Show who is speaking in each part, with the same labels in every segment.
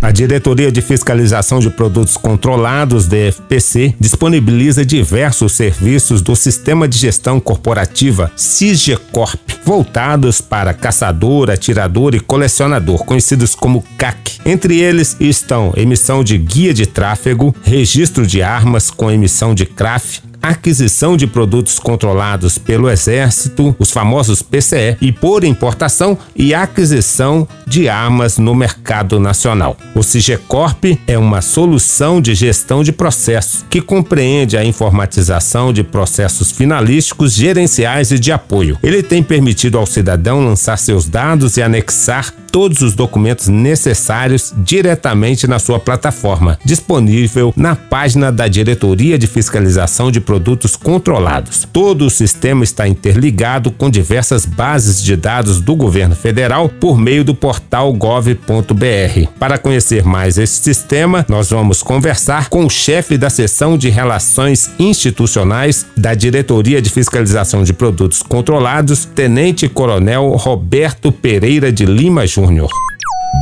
Speaker 1: A Diretoria de Fiscalização de Produtos Controlados, DFPC, disponibiliza diversos serviços do Sistema de Gestão Corporativa CISGECORP, voltados para caçador, atirador e colecionador, conhecidos como CAC. Entre eles estão emissão de guia de tráfego, registro de armas com emissão de CRAF, aquisição de produtos controlados pelo Exército, os famosos PCE, e por importação e aquisição de armas no mercado nacional. O CIGECORP é uma solução de gestão de processos que compreende a informatização de processos finalísticos, gerenciais e de apoio. Ele tem permitido ao cidadão lançar seus dados e anexar todos os documentos necessários diretamente na sua plataforma, disponível na página da Diretoria de Fiscalização de Produtos Controlados. Todo o sistema está interligado com diversas bases de dados do governo federal por meio do portal gov.br. Para conhecer mais esse sistema, nós vamos conversar com o chefe da seção de Relações Institucionais da Diretoria de Fiscalização de Produtos Controlados, Tenente Coronel Roberto Pereira de Lima Júnior. Júnior.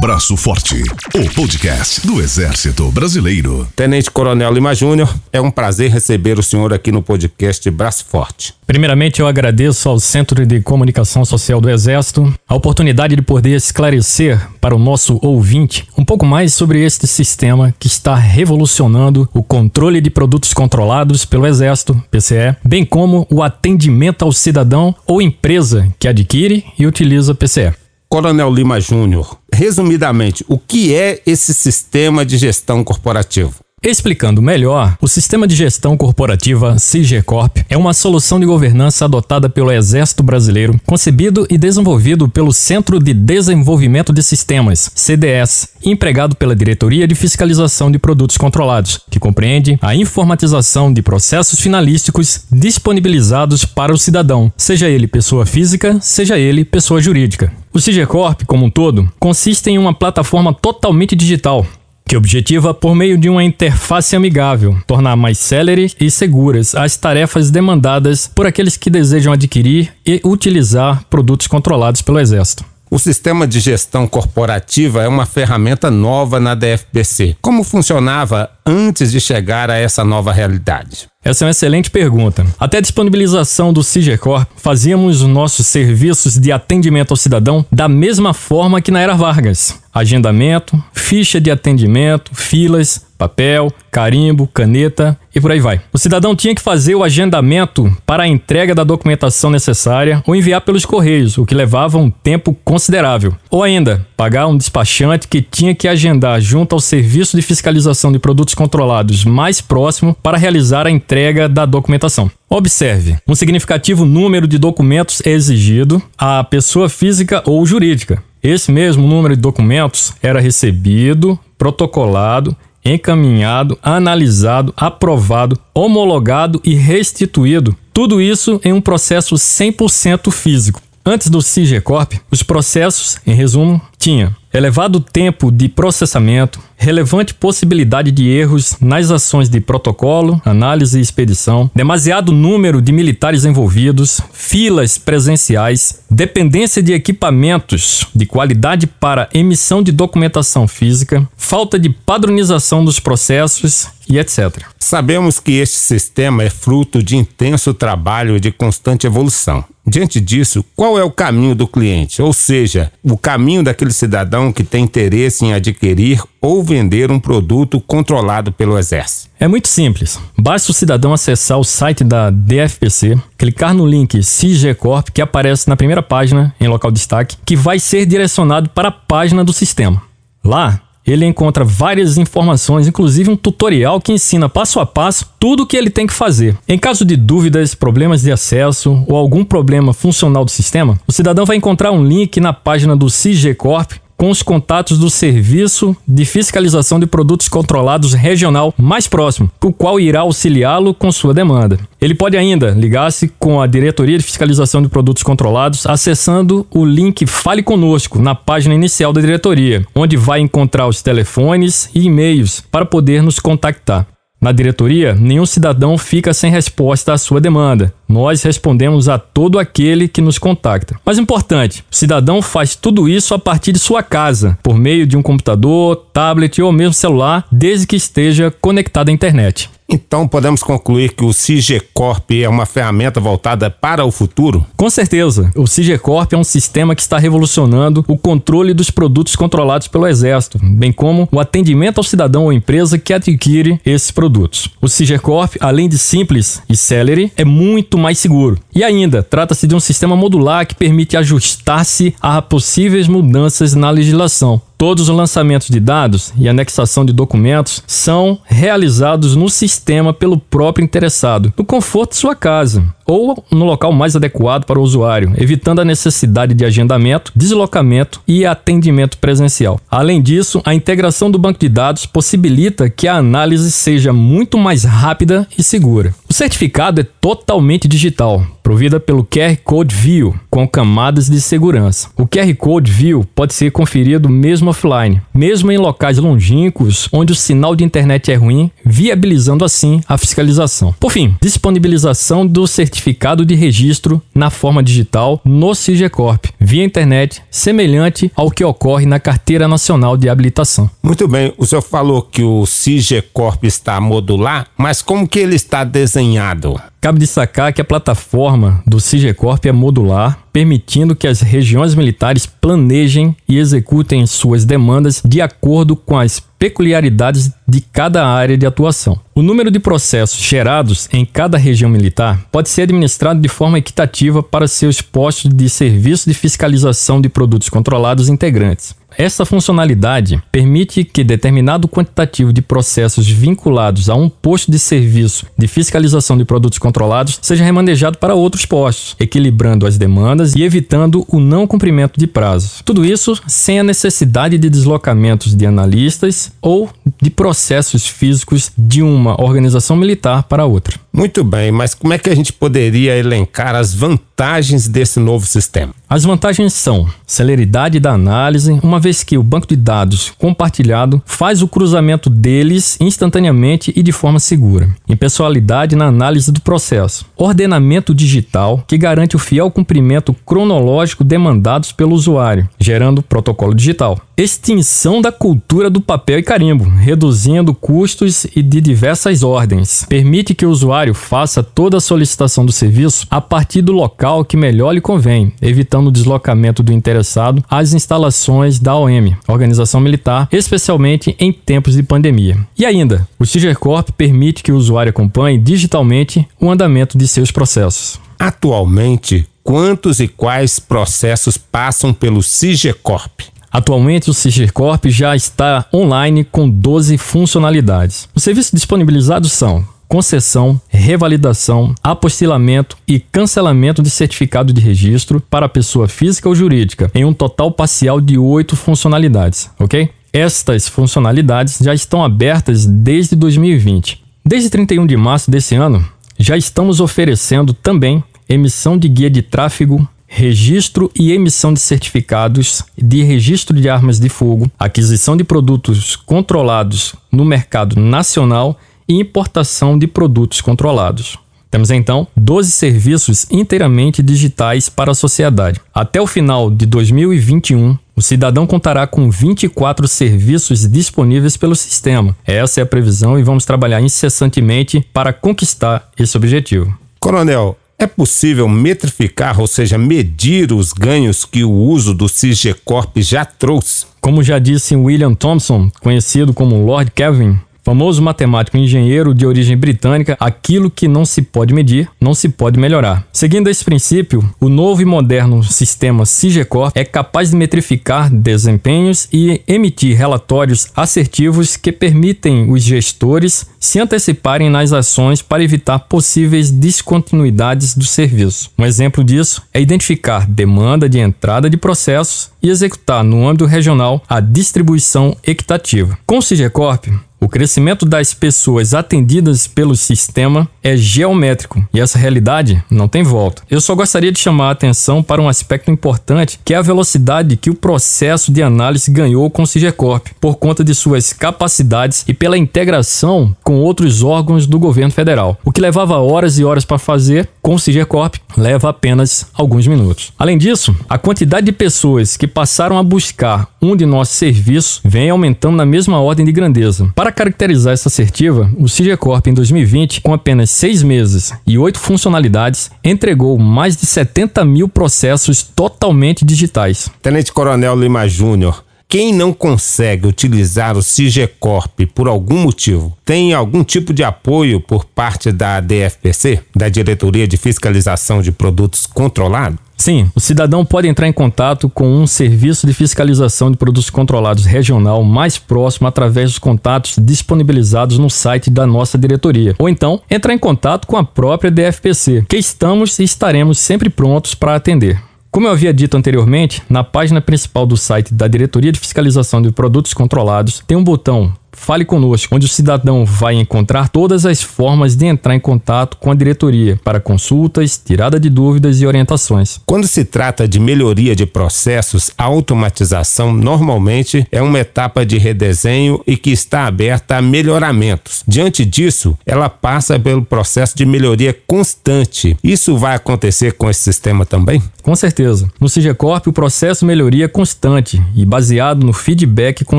Speaker 2: Braço Forte, o podcast do Exército Brasileiro.
Speaker 1: Tenente Coronel Lima Júnior, é um prazer receber o senhor aqui no podcast Braço Forte.
Speaker 3: Primeiramente, eu agradeço ao Centro de Comunicação Social do Exército a oportunidade de poder esclarecer para o nosso ouvinte um pouco mais sobre este sistema que está revolucionando o controle de produtos controlados pelo Exército, PCE, bem como o atendimento ao cidadão ou empresa que adquire e utiliza PCE.
Speaker 1: Coronel Lima Júnior, resumidamente, o que é esse sistema de gestão corporativo?
Speaker 3: Explicando melhor, o Sistema de Gestão Corporativa CIGECORP é uma solução de governança adotada pelo Exército Brasileiro, concebido e desenvolvido pelo Centro de Desenvolvimento de Sistemas, CDS, empregado pela Diretoria de Fiscalização de Produtos Controlados, que compreende a informatização de processos finalísticos disponibilizados para o cidadão, seja ele pessoa física, seja ele pessoa jurídica. O CIGECORP, como um todo, consiste em uma plataforma totalmente digital, que objetiva, por meio de uma interface amigável, tornar mais célere e seguras as tarefas demandadas por aqueles que desejam adquirir e utilizar produtos controlados pelo Exército.
Speaker 1: O sistema de gestão corporativa é uma ferramenta nova na DFBC. Como funcionava antes de chegar a essa nova realidade?
Speaker 3: Essa é uma excelente pergunta. Até a disponibilização do CIGECOR, fazíamos os nossos serviços de atendimento ao cidadão da mesma forma que na era Vargas. Agendamento, ficha de atendimento, filas, papel, carimbo, caneta e por aí vai. O cidadão tinha que fazer o agendamento para a entrega da documentação necessária ou enviar pelos correios, o que levava um tempo considerável. Ou ainda, pagar um despachante que tinha que agendar junto ao serviço de fiscalização de produtos controlados mais próximo para realizar a entrega da documentação. Observe, um significativo número de documentos é exigido à pessoa física ou jurídica. Esse mesmo número de documentos era recebido, protocolado encaminhado, analisado, aprovado, homologado e restituído. Tudo isso em um processo 100% físico. Antes do CIGECORP, os processos, em resumo, tinha elevado tempo de processamento, relevante possibilidade de erros nas ações de protocolo, análise e expedição, demasiado número de militares envolvidos, filas presenciais, dependência de equipamentos de qualidade para emissão de documentação física, falta de padronização dos processos e etc.
Speaker 1: Sabemos que este sistema é fruto de intenso trabalho e de constante evolução. Diante disso, qual é o caminho do cliente? Ou seja, o caminho daquele cidadão que tem interesse em adquirir ou vender um produto controlado pelo Exército?
Speaker 3: É muito simples. Basta o cidadão acessar o site da DFPC, clicar no link CIGECORP que aparece na primeira página em local de destaque, que vai ser direcionado para a página do sistema. Lá, ele encontra várias informações, inclusive um tutorial que ensina passo a passo tudo o que ele tem que fazer. Em caso de dúvidas, problemas de acesso ou algum problema funcional do sistema, o cidadão vai encontrar um link na página do CIGECORP com os contatos do Serviço de Fiscalização de Produtos Controlados Regional mais próximo, o qual irá auxiliá-lo com sua demanda. Ele pode ainda ligar-se com a Diretoria de Fiscalização de Produtos Controlados acessando o link Fale Conosco na página inicial da diretoria, onde vai encontrar os telefones e e-mails para poder nos contactar. Na diretoria, nenhum cidadão fica sem resposta à sua demanda. Nós respondemos a todo aquele que nos contacta. Mas importante, o cidadão faz tudo isso a partir de sua casa, por meio de um computador, tablet ou mesmo celular, desde que esteja conectado à internet.
Speaker 1: Então podemos concluir que o CIGECORP é uma ferramenta voltada para o futuro?
Speaker 3: Com certeza. O CIGECORP é um sistema que está revolucionando o controle dos produtos controlados pelo Exército, bem como o atendimento ao cidadão ou empresa que adquire esses produtos. O CIGECORP, além de simples e celery, é muito mais seguro. E ainda, trata-se de um sistema modular que permite ajustar-se a possíveis mudanças na legislação. Todos os lançamentos de dados e anexação de documentos são realizados no sistema pelo próprio interessado, no conforto de sua casa ou no local mais adequado para o usuário, evitando a necessidade de agendamento, deslocamento e atendimento presencial. Além disso, a integração do banco de dados possibilita que a análise seja muito mais rápida e segura. O certificado é totalmente digital, provida pelo QR Code View, com camadas de segurança. O QR Code View pode ser conferido mesmo offline, mesmo em locais longínquos onde o sinal de internet é ruim, viabilizando assim a fiscalização. Por fim, disponibilização do certificado de registro na forma digital no CIGECORP, via internet, semelhante ao que ocorre na Carteira Nacional de Habilitação.
Speaker 1: Muito bem, o senhor falou que o CIGECORP está modular, mas como que ele está desenhado?
Speaker 3: Cabe destacar que a plataforma do CIGECORP é modular, permitindo que as regiões militares planejem e executem suas demandas de acordo com as peculiaridades de cada área de atuação. O número de processos gerados em cada região militar pode ser administrado de forma equitativa para seus postos de serviço de fiscalização de produtos controlados integrantes. Essa funcionalidade permite que determinado quantitativo de processos vinculados a um posto de serviço de fiscalização de produtos controlados seja remanejado para outros postos, equilibrando as demandas e evitando o não cumprimento de prazos. Tudo isso sem a necessidade de deslocamentos de analistas ou de processos físicos de uma organização militar para outra.
Speaker 1: Muito bem, mas como é que a gente poderia elencar as vantagens desse novo sistema?
Speaker 3: As vantagens são celeridade da análise, uma vez que o banco de dados compartilhado faz o cruzamento deles instantaneamente e de forma segura. Impessoalidade na análise do processo. Ordenamento digital, que garante o fiel cumprimento cronológico demandados pelo usuário, gerando protocolo digital. Extinção da cultura do papel e carimbo, reduzindo custos e de diversas ordens. Permite que o usuário faça toda a solicitação do serviço a partir do local que melhor lhe convém, evitando o deslocamento do interessado às instalações da OM, Organização Militar, especialmente em tempos de pandemia. E ainda, o CIGERCORP permite que o usuário acompanhe digitalmente o andamento de seus processos.
Speaker 1: Atualmente, quantos e quais processos passam pelo CIGECORP?
Speaker 3: Atualmente, o CIGERCORP já está online com 12 funcionalidades. Os serviços disponibilizados são concessão, revalidação, apostilamento e cancelamento de certificado de registro para pessoa física ou jurídica, em um total parcial de oito funcionalidades, ok? Estas funcionalidades já estão abertas desde 2020. Desde 31 de março desse ano, já estamos oferecendo também emissão de guia de tráfego, registro e emissão de certificados de registro de armas de fogo, aquisição de produtos controlados no mercado nacional e importação de produtos controlados. Temos então 12 serviços inteiramente digitais para a sociedade. Até o final de 2021, o cidadão contará com 24 serviços disponíveis pelo sistema. Essa é a previsão e vamos trabalhar incessantemente para conquistar esse objetivo.
Speaker 1: Coronel, é possível metrificar, ou seja, medir os ganhos que o uso do CIGECORP já trouxe?
Speaker 3: Como já disse William Thompson, conhecido como Lord Kelvin, Famoso matemático e engenheiro de origem britânica, aquilo que não se pode medir, não se pode melhorar. Seguindo esse princípio, o novo e moderno sistema CIGECOR é capaz de metrificar desempenhos e emitir relatórios assertivos que permitem os gestores se anteciparem nas ações para evitar possíveis descontinuidades do serviço. Um exemplo disso é identificar demanda de entrada de processos e executar no âmbito regional a distribuição equitativa. Com o CIGECORP, O crescimento das pessoas atendidas pelo sistema é geométrico e essa realidade não tem volta. Eu só gostaria de chamar a atenção para um aspecto importante, que é a velocidade que o processo de análise ganhou com o Sigecorp, por conta de suas capacidades e pela integração com outros órgãos do governo federal. O que levava horas e horas para fazer, com o Sigecorp leva apenas alguns minutos. Além disso, a quantidade de pessoas que passaram a buscar um de nossos serviços vem aumentando na mesma ordem de grandeza. Para caracterizar essa assertiva, o Sigecorp em 2020, com apenas seis meses e oito funcionalidades, entregou mais de 70 mil processos totalmente digitais.
Speaker 1: Tenente Coronel Lima Júnior, quem não consegue utilizar o Sigecorp por algum motivo tem algum tipo de apoio por parte da DFPC, da Diretoria de Fiscalização de Produtos Controlados?
Speaker 3: Sim, o cidadão pode entrar em contato com um serviço de fiscalização de produtos controlados regional mais próximo através dos contatos disponibilizados no site da nossa diretoria. Ou então, entrar em contato com a própria DFPC, que estamos e estaremos sempre prontos para atender. Como eu havia dito anteriormente, na página principal do site da Diretoria de Fiscalização de Produtos Controlados tem um botão Fale conosco, onde o cidadão vai encontrar todas as formas de entrar em contato com a diretoria para consultas, tirada de dúvidas e orientações.
Speaker 1: Quando se trata de melhoria de processos, a automatização normalmente é uma etapa de redesenho e que está aberta a melhoramentos. Diante disso, ela passa pelo processo de melhoria constante. Isso vai acontecer com esse sistema também?
Speaker 3: Com certeza. No Sigecorp, o processo melhoria é constante e baseado no feedback com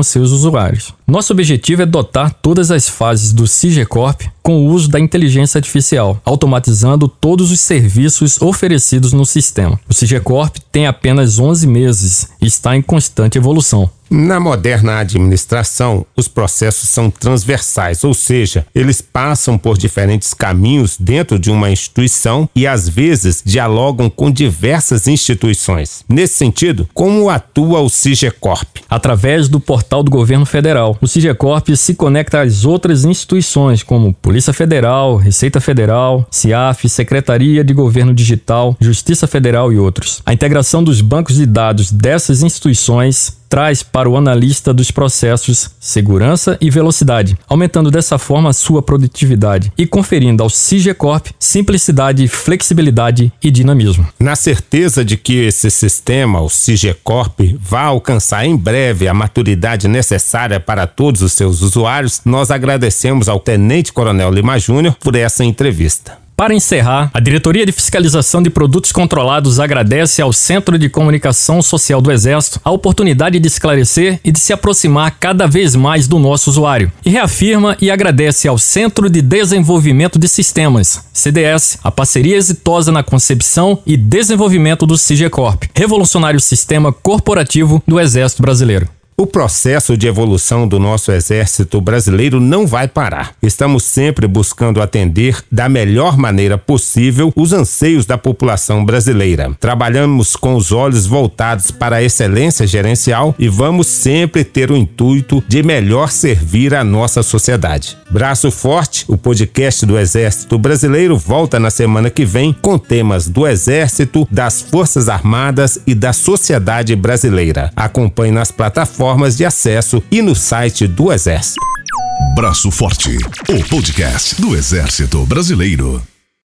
Speaker 3: seus usuários. Nosso objetivo é dotar todas as fases do Sigecorp com o uso da inteligência artificial, automatizando todos os serviços oferecidos no sistema. O Sigecorp tem apenas 11 meses e está em constante evolução.
Speaker 1: Na moderna administração, os processos são transversais, ou seja, eles passam por diferentes caminhos dentro de uma instituição e às vezes dialogam com diversas instituições. Nesse sentido, como atua o Sigecorp?
Speaker 3: Através do portal do governo federal. O Sigecorp se conecta às outras instituições como Polícia Federal, Receita Federal, CIAF, Secretaria de Governo Digital, Justiça Federal e outros. A integração dos bancos de dados dessas instituições traz para o analista dos processos segurança e velocidade, aumentando dessa forma sua produtividade e conferindo ao Sigecorp simplicidade, flexibilidade e dinamismo.
Speaker 1: Na certeza de que esse sistema, o Sigecorp, vai alcançar em breve a maturidade necessária para todos os seus usuários, nós agradecemos ao Tenente Coronel Lima Júnior por essa entrevista.
Speaker 3: Para encerrar, a Diretoria de Fiscalização de Produtos Controlados agradece ao Centro de Comunicação Social do Exército a oportunidade de esclarecer e de se aproximar cada vez mais do nosso usuário. E reafirma e agradece ao Centro de Desenvolvimento de Sistemas, CDS, a parceria exitosa na concepção e desenvolvimento do CIGECORP, revolucionário sistema corporativo do Exército Brasileiro.
Speaker 1: O processo de evolução do nosso exército brasileiro não vai parar. Estamos sempre buscando atender da melhor maneira possível os anseios da população brasileira. Trabalhamos com os olhos voltados para a excelência gerencial e vamos sempre ter o intuito de melhor servir a nossa sociedade. Braço Forte, o podcast do Exército Brasileiro, volta na semana que vem com temas do Exército, das Forças Armadas e da sociedade brasileira. Acompanhe nas plataformas plataformas de acesso e no site do Exército.
Speaker 2: Braço Forte, o podcast do Exército Brasileiro.